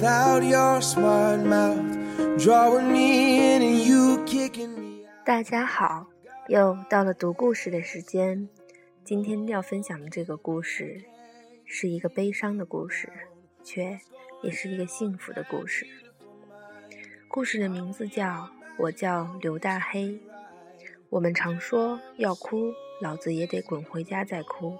大家好，又到了读故事的时间。今天要分享的这个故事，是一个悲伤的故事，却也是一个幸福的故事。故事的名字叫《我叫刘大黑》。我们常说要哭，老子也得滚回家再哭，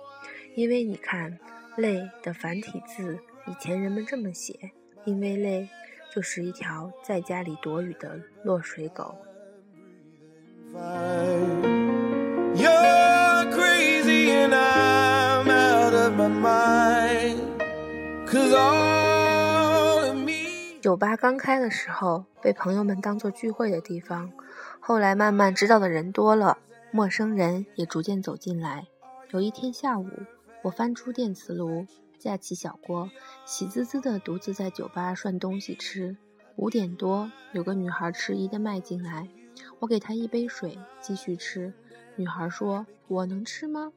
因为你看“泪”的繁体字，以前人们这么写，因为累就是一条在家里躲雨的落水狗。酒吧刚开的时候，被朋友们当做聚会的地方，后来慢慢知道的人多了，陌生人也逐渐走进来。有一天下午，我翻出电磁炉，架起小锅，喜滋滋的独自在酒吧涮东西吃。五点多，有个女孩迟疑的迈进来。我给她一杯水，继续吃。女孩说：“我能吃吗？”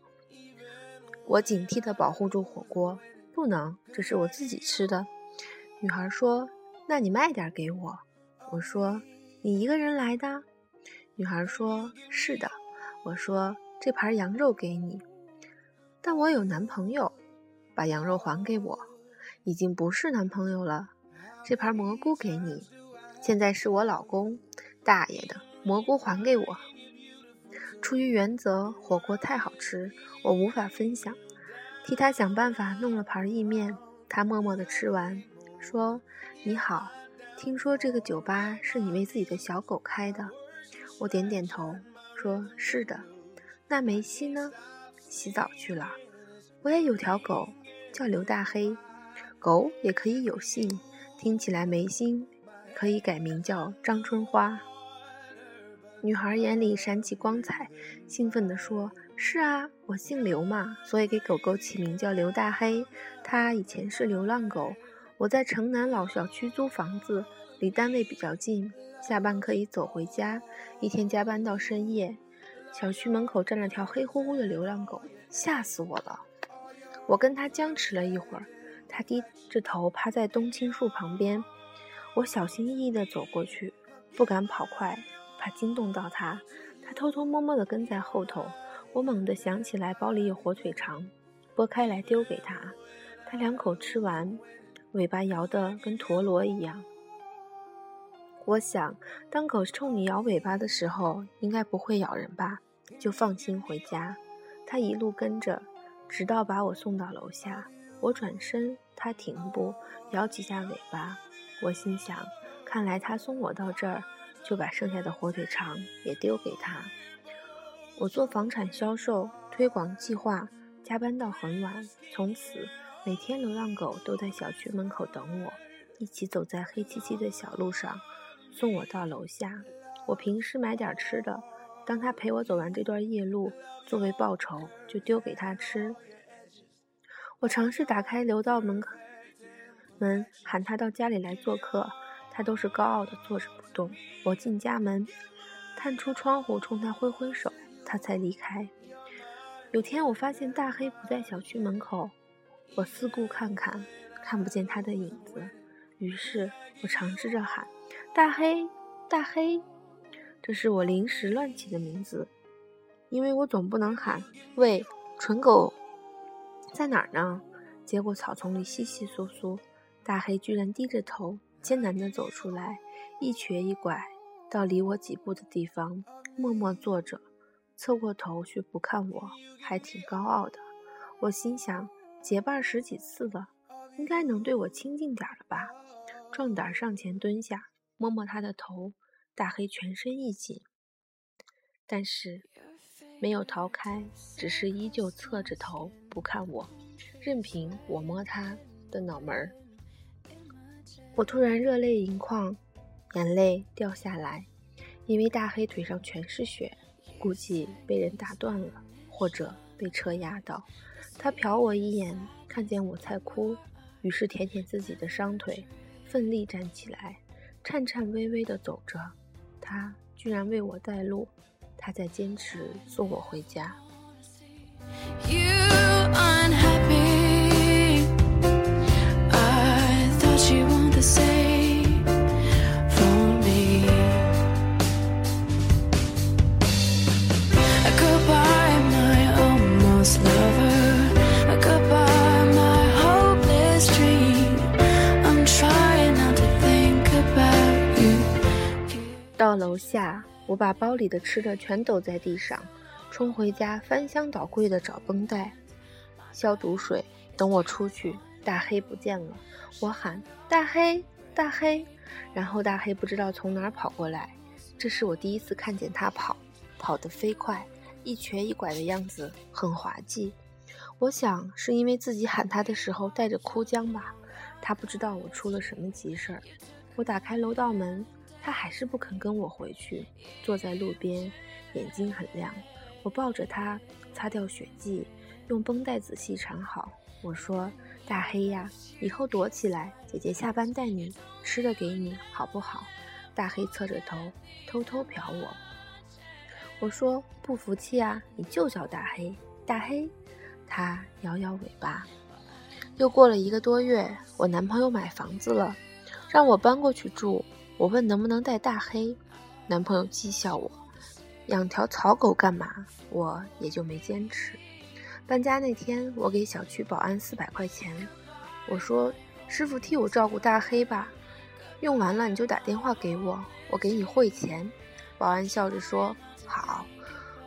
我警惕的保护住火锅：“不能，这是我自己吃的。”女孩说：“那你卖点给我。”我说：“你一个人来的？”女孩说：“是的。”我说：“这盘羊肉给你。”但我有男朋友，把羊肉还给我。已经不是男朋友了。这盘蘑菇给你，现在是我老公。大爷的！蘑菇还给我！出于原则，火锅太好吃，我无法分享，替他想办法弄了盘意面。他默默地吃完，说：“你好，听说这个酒吧是你为自己的小狗开的？”我点点头，说：“是的。”那梅西呢？洗澡去了。我也有条狗，叫刘大黑。狗也可以有姓，听起来没心，可以改名叫张春花。女孩眼里闪起光彩，兴奋地说：“是啊，我姓刘嘛，所以给狗狗起名叫刘大黑。它以前是流浪狗。我在城南老小区租房子，离单位比较近，下班可以走回家。一天加班到深夜，小区门口站了条黑乎乎的流浪狗，吓死我了。我跟它僵持了一会儿，它低着头趴在冬青树旁边。我小心翼翼地走过去，不敢跑快。”怕惊动到他，他偷偷摸摸地跟在后头。我猛地想起来包里有火腿肠，剥开来丢给他。他两口吃完，尾巴摇得跟陀螺一样。我想，当狗冲你摇尾巴的时候，应该不会咬人吧？就放心回家。他一路跟着，直到把我送到楼下。我转身，他停步，摇几下尾巴。我心想，看来他送我到这儿。就把剩下的火腿肠也丢给他。我做房产销售推广计划，加班到很晚。从此，每天流浪狗都在小区门口等我，一起走在黑漆漆的小路上，送我到楼下。我平时买点吃的，当他陪我走完这段夜路，作为报酬就丢给他吃。我尝试打开楼道门门，喊他到家里来做客。他都是高傲的坐着不动。我进家门，探出窗户冲他挥挥手，他才离开。有天我发现大黑不在小区门口，我四顾看看，看不见他的影子。于是我尝试着喊：“大黑，大黑！”这是我临时乱起的名字，因为我总不能喊“喂，蠢狗，在哪儿呢？”结果草丛里稀稀疏疏，大黑居然低着头。艰难地走出来，一瘸一拐到离我几步的地方，默默坐着，侧过头却不看我，还挺高傲的。我心想，结伴十几次了，应该能对我亲近点了吧？壮胆上前蹲下，摸摸他的头。大黑全身一紧，但是没有逃开，只是依旧侧着头不看我，任凭我摸他的脑门儿。我突然热泪盈眶，眼泪掉下来，因为大黑腿上全是血，估计被人打断了，或者被车压到。他瞟我一眼，看见我在哭，于是舔舔自己的伤腿，奋力站起来，颤颤巍巍地走着。他居然为我带路，他在坚持送我回家。You 到楼下，我把包里的吃的全抖在地上，冲回家翻箱倒柜的找绷带、消毒水。等我出去，大黑不见了，我喊大黑，大黑，然后大黑不知道从哪儿跑过来。这是我第一次看见他跑，跑得飞快，一瘸一拐的样子很滑稽。我想是因为自己喊他的时候带着哭腔吧，他不知道我出了什么急事儿。我打开楼道门。他还是不肯跟我回去，坐在路边，眼睛很亮。我抱着他，擦掉血迹，用绷带仔细缠好。我说：“大黑呀，以后躲起来，姐姐下班带你吃的给你，好不好？”大黑侧着头，偷偷瞟我。我说：“不服气啊，你就叫大黑，大黑。”他摇摇尾巴。又过了一个多月，我男朋友买房子了，让我搬过去住。我问能不能带大黑，男朋友讥笑我，养条草狗干嘛？我也就没坚持。搬家那天，我给小区保安四百块钱，我说师傅替我照顾大黑吧，用完了你就打电话给我，我给你汇钱。保安笑着说好。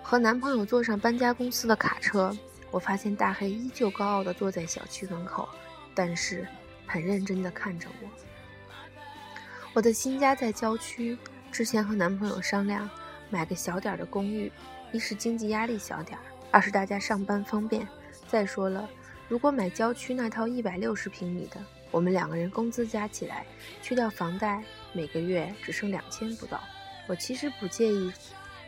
和男朋友坐上搬家公司的卡车，我发现大黑依旧高傲地坐在小区门口，但是很认真地看着我。我的新家在郊区，之前和男朋友商量买个小点的公寓，一是经济压力小点儿，二是大家上班方便。再说了，如果买郊区那套一百六十平米的，我们两个人工资加起来，去掉房贷，每个月只剩两千不到。我其实不介意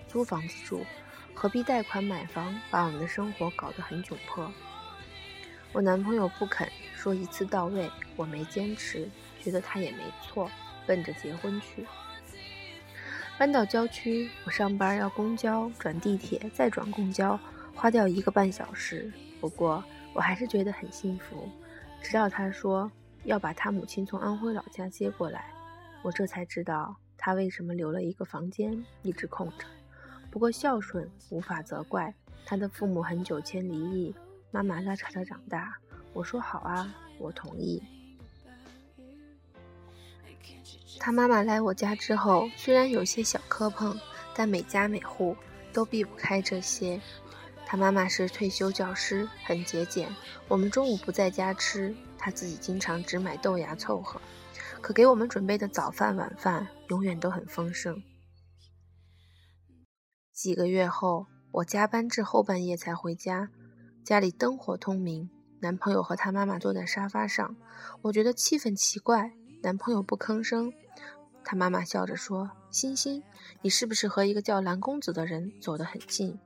租房子住，何必贷款买房，把我们的生活搞得很窘迫？我男朋友不肯说一次到位，我没坚持，觉得他也没错。奔着结婚去，搬到郊区，我上班要公交转地铁，再转公交，花掉一个半小时。不过我还是觉得很幸福。直到他说要把他母亲从安徽老家接过来，我这才知道他为什么留了一个房间一直空着。不过孝顺无法责怪，他的父母很久前离异，妈妈拉扯他长大。我说好啊，我同意。他妈妈来我家之后，虽然有些小磕碰，但每家每户都避不开这些。他妈妈是退休教师，很节俭。我们中午不在家吃，他自己经常只买豆芽凑合。可给我们准备的早饭晚饭永远都很丰盛。几个月后，我加班至后半夜才回家，家里灯火通明，男朋友和他妈妈坐在沙发上，我觉得气氛奇怪。男朋友不吭声，他妈妈笑着说：“欣欣，你是不是和一个叫蓝公子的人走得很近？”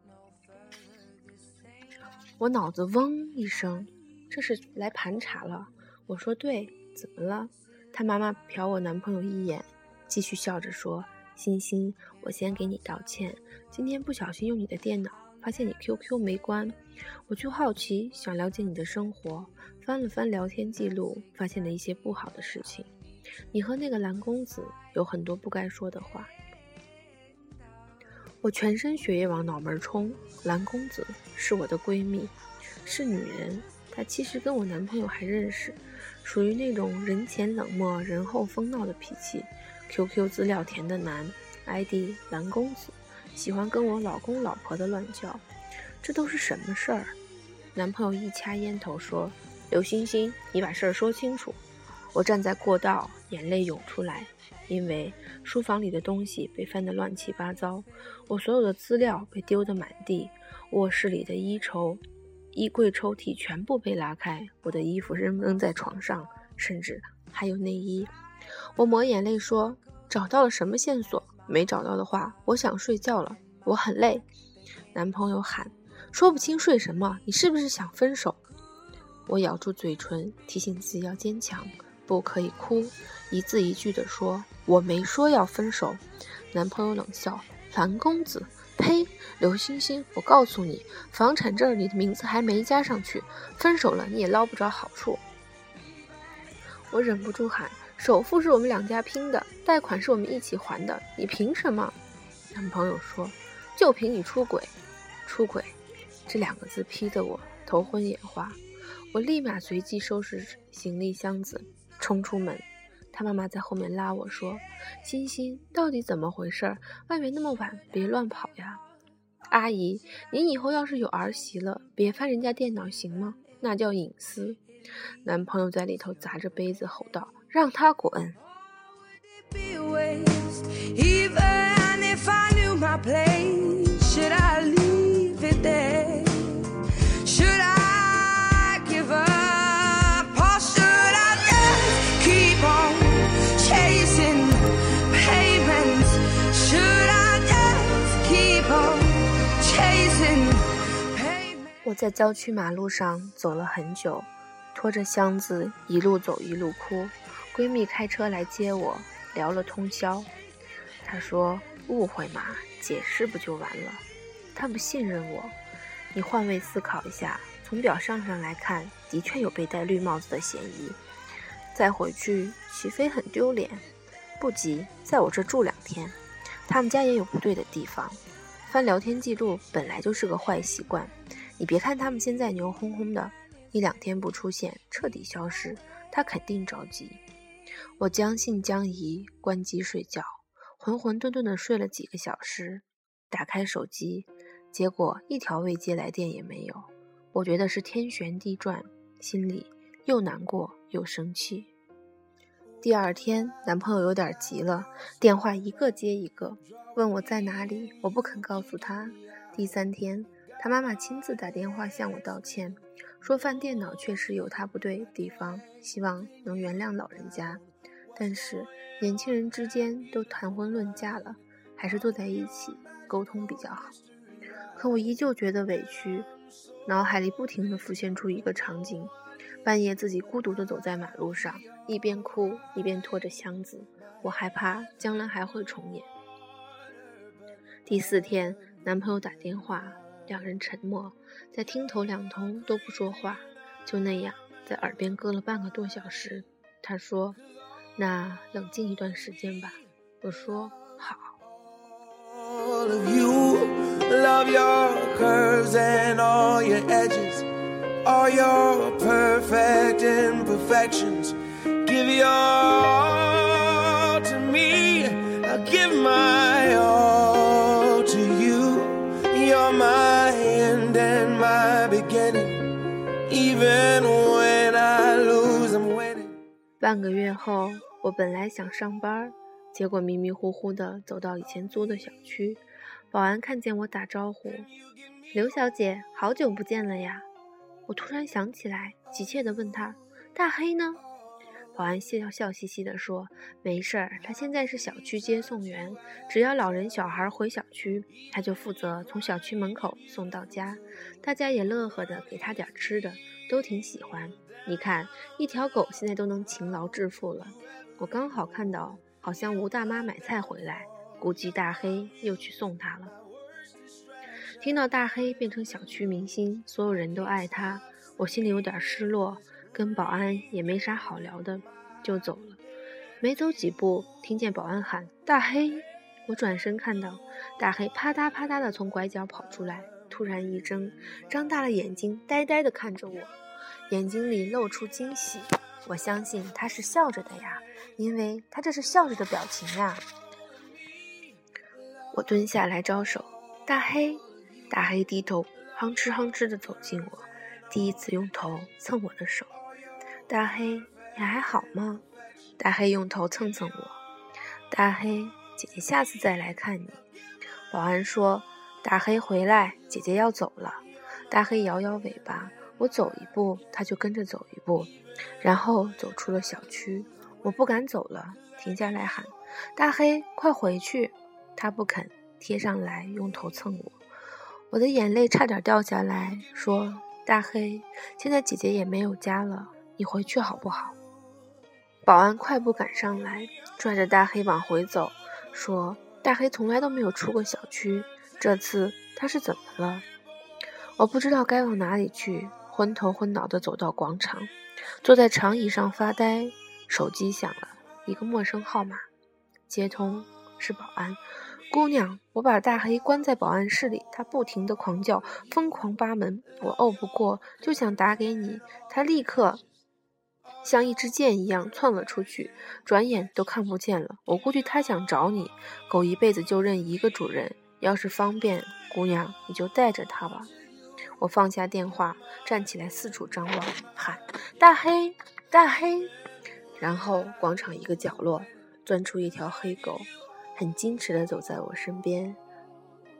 我脑子嗡一声，这是来盘查了。我说：“对，怎么了？”他妈妈瞟我男朋友一眼，继续笑着说：“欣欣，我先给你道歉，今天不小心用你的电脑，发现你 QQ 没关，我就好奇，想了解你的生活，翻了翻聊天记录，发现了一些不好的事情。”你和那个蓝公子有很多不该说的话，我全身血液往脑门冲。蓝公子是我的闺蜜，是女人，她其实跟我男朋友还认识，属于那种人前冷漠、人后疯闹的脾气。QQ 资料填的男，ID 蓝公子，喜欢跟我老公老婆的乱叫，这都是什么事儿？男朋友一掐烟头说：“刘星星，你把事儿说清楚。”我站在过道，眼泪涌出来，因为书房里的东西被翻得乱七八糟，我所有的资料被丢得满地，卧室里的衣抽、衣柜抽屉全部被拉开，我的衣服扔扔在床上，甚至还有内衣。我抹眼泪说：“找到了什么线索？没找到的话，我想睡觉了，我很累。”男朋友喊：“说不清睡什么？你是不是想分手？”我咬住嘴唇，提醒自己要坚强。不可以哭，一字一句地说：“我没说要分手。”男朋友冷笑：“樊公子，呸！刘星星，我告诉你，房产证你的名字还没加上去，分手了你也捞不着好处。”我忍不住喊：“首付是我们两家拼的，贷款是我们一起还的，你凭什么？男朋友说：“就凭你出轨，出轨。”这两个字批得我头昏眼花。我立马随即收拾行李箱子，冲出门。他妈妈在后面拉我说：“欣欣，到底怎么回事？外面那么晚，别乱跑呀。”阿姨，您以后要是有儿媳了，别翻人家电脑行吗？那叫隐私。男朋友在里头砸着杯子吼道：“让他滚！”我在郊区马路上走了很久，拖着箱子一路走一路哭。闺蜜开车来接我，聊了通宵。她说：“误会嘛，解释不就完了？”她不信任我。你换位思考一下，从表象上来看，的确有被戴绿帽子的嫌疑。再回去，齐飞很丢脸。不急，在我这住两天。他们家也有不对的地方。翻聊天记录本来就是个坏习惯。你别看他们现在牛哄哄的，一两天不出现，彻底消失，他肯定着急。我将信将疑，关机睡觉，浑浑沌沌的睡了几个小时。打开手机，结果一条未接来电也没有。我觉得是天旋地转，心里又难过又生气。第二天，男朋友有点急了，电话一个接一个，问我在哪里，我不肯告诉他。第三天。他妈妈亲自打电话向我道歉，说翻电脑确实有他不对的地方，希望能原谅老人家。但是年轻人之间都谈婚论嫁了，还是坐在一起沟通比较好。可我依旧觉得委屈，脑海里不停地浮现出一个场景：半夜自己孤独地走在马路上，一边哭一边拖着箱子。我害怕将来还会重演。第四天，男朋友打电话。两人沉默，在听头两头都不说话，就那样在耳边搁了半个多小时。他说：“那冷静一段时间吧。”我说：“好。”半个月后，我本来想上班，结果迷迷糊糊的走到以前租的小区，保安看见我打招呼：“刘小姐，好久不见了呀！”我突然想起来，急切的问他：“大黑呢？”保安笑笑嘻嘻地说：“没事儿，他现在是小区接送员，只要老人小孩回小区，他就负责从小区门口送到家。大家也乐呵的给他点吃的，都挺喜欢。你看，一条狗现在都能勤劳致富了。我刚好看到，好像吴大妈买菜回来，估计大黑又去送她了。听到大黑变成小区明星，所有人都爱他，我心里有点失落。”跟保安也没啥好聊的，就走了。没走几步，听见保安喊“大黑”，我转身看到大黑啪嗒啪嗒的从拐角跑出来，突然一睁，张大了眼睛，呆呆的看着我，眼睛里露出惊喜。我相信他是笑着的呀，因为他这是笑着的表情呀。我蹲下来招手，大黑，大黑低头哼哧哼哧的走近我，第一次用头蹭我的手。大黑，你还好吗？大黑用头蹭蹭我。大黑，姐姐下次再来看你。保安说：“大黑回来，姐姐要走了。”大黑摇摇尾巴，我走一步，他就跟着走一步，然后走出了小区。我不敢走了，停下来喊：“大黑，快回去！”他不肯贴上来，用头蹭我。我的眼泪差点掉下来，说：“大黑，现在姐姐也没有家了。”你回去好不好？保安快步赶上来，拽着大黑往回走，说：“大黑从来都没有出过小区，这次他是怎么了？”我不知道该往哪里去，昏头昏脑地走到广场，坐在长椅上发呆。手机响了，一个陌生号码，接通是保安。姑娘，我把大黑关在保安室里，他不停地狂叫，疯狂扒门。我拗不过，就想打给你。他立刻像一支箭一样窜了出去，转眼都看不见了。我估计他想找你。狗一辈子就认一个主人，要是方便，姑娘你就带着它吧。我放下电话，站起来四处张望，喊：“大黑，大黑！”然后广场一个角落钻出一条黑狗。很矜持地走在我身边，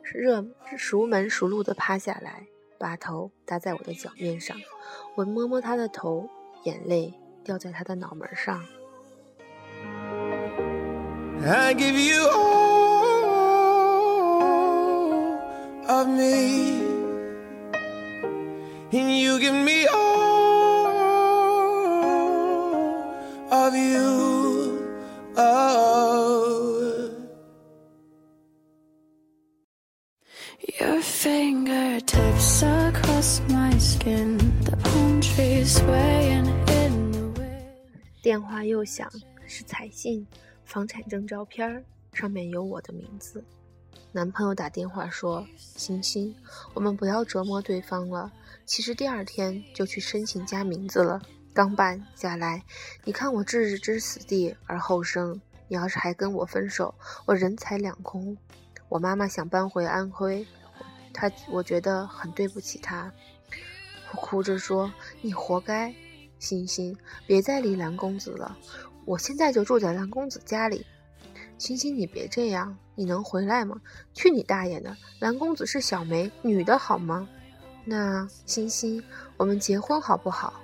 热熟门熟路地趴下来，把头搭在我的脚面上。我摸摸他的头，眼泪掉在他的脑门上。电话又响，是彩信，房产证照片上面有我的名字。男朋友打电话说：“欣欣，我们不要折磨对方了。其实第二天就去申请加名字了，刚办下来。你看我置之死地而后生，你要是还跟我分手，我人财两空。我妈妈想搬回安徽，她我觉得很对不起她。我哭着说：你活该。”欣欣，别再理蓝公子了，我现在就住在蓝公子家里。欣欣，你别这样，你能回来吗？去你大爷的！蓝公子是小梅，女的好吗？那欣欣，我们结婚好不好？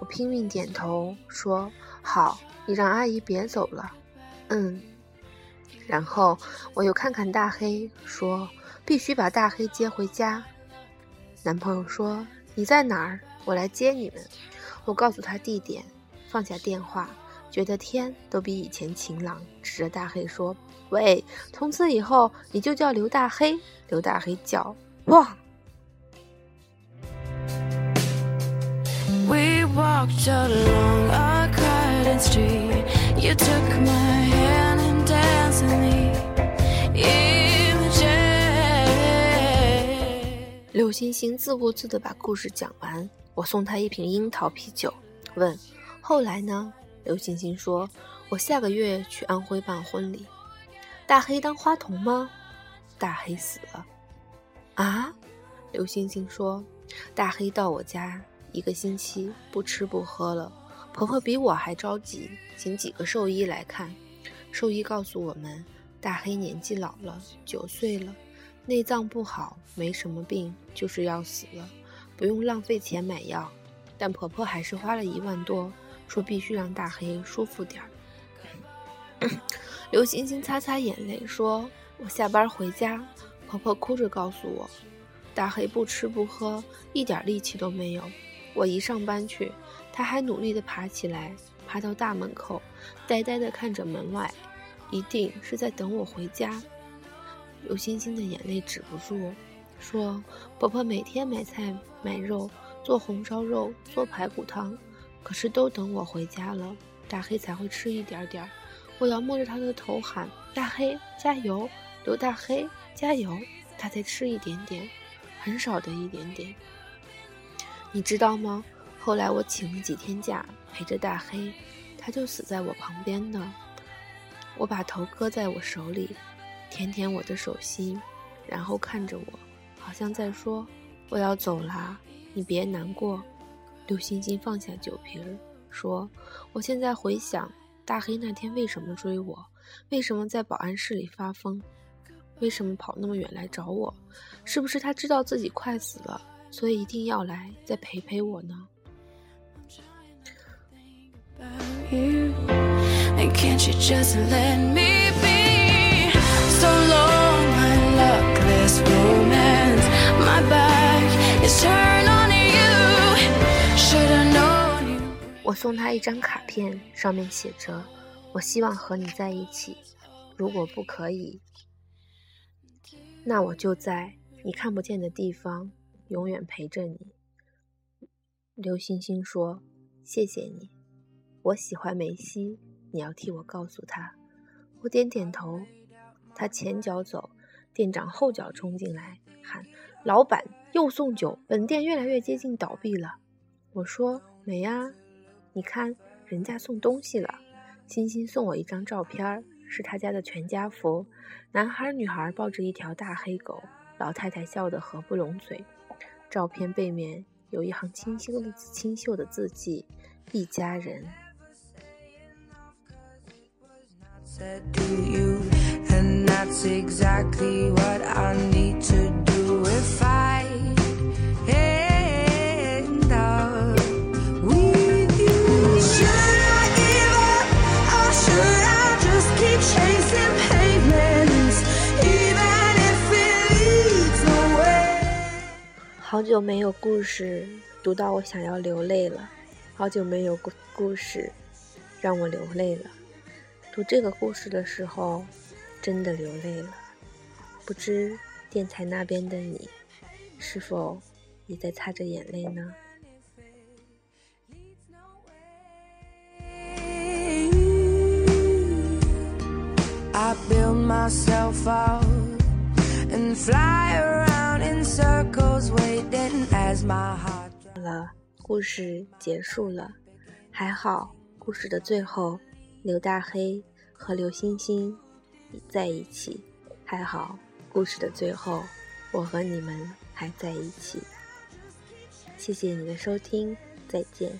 我拼命点头说好。你让阿姨别走了。嗯。然后我又看看大黑，说必须把大黑接回家。男朋友说你在哪儿？我来接你们。我告诉他地点，放下电话，觉得天都比以前晴朗，指着大黑说：“喂，从此以后你就叫刘大黑。”刘大黑叫：“哇！”刘星星自顾自地把故事讲完。我送他一瓶樱桃啤酒，问：“后来呢？”刘星星说：“我下个月去安徽办婚礼。”大黑当花童吗？大黑死了。啊？刘星星说：“大黑到我家一个星期不吃不喝了，婆婆比我还着急，请几个兽医来看。兽医告诉我们，大黑年纪老了，九岁了，内脏不好，没什么病，就是要死了。”不用浪费钱买药，但婆婆还是花了一万多，说必须让大黑舒服点儿。刘星星擦擦眼泪说：“我下班回家，婆婆哭着告诉我，大黑不吃不喝，一点力气都没有。我一上班去，他还努力地爬起来，爬到大门口，呆呆地看着门外，一定是在等我回家。”刘星星的眼泪止不住。说：“婆婆每天买菜买肉，做红烧肉，做排骨汤，可是都等我回家了，大黑才会吃一点点。我要摸着他的头喊：大黑加油，刘大黑加油，他才吃一点点，很少的一点点。你知道吗？后来我请了几天假，陪着大黑，他就死在我旁边的。我把头搁在我手里，舔舔我的手心，然后看着我。”好像在说：“我要走啦，你别难过。”刘星星放下酒瓶，说：“我现在回想，大黑那天为什么追我？为什么在保安室里发疯？为什么跑那么远来找我？是不是他知道自己快死了，所以一定要来再陪陪我呢？” romance. back is turned on you. you. 我送他一张卡片，上面写着：“我希望和你在一起。如果不可以，那我就在你看不见的地方，永远陪着你。”刘星星说：“谢谢你，我喜欢梅西。”你要替我告诉他。我点点头。他前脚走，店长后脚冲进来喊：“老板，又送酒，本店越来越接近倒闭了。”我说：“没啊，你看人家送东西了。”欣欣送我一张照片，是他家的全家福，男孩女孩抱着一条大黑狗，老太太笑得合不拢嘴。照片背面有一行清秀的字清秀的字迹：“一家人。”好久没有故事读到我想要流泪了，好久没有故故事让我流泪了。读这个故事的时候，真的流泪了。不知电台那边的你，是否也在擦着眼泪呢？了，故事结束了。还好，故事的最后。刘大黑和刘星星在一起，还好。故事的最后，我和你们还在一起。谢谢你的收听，再见。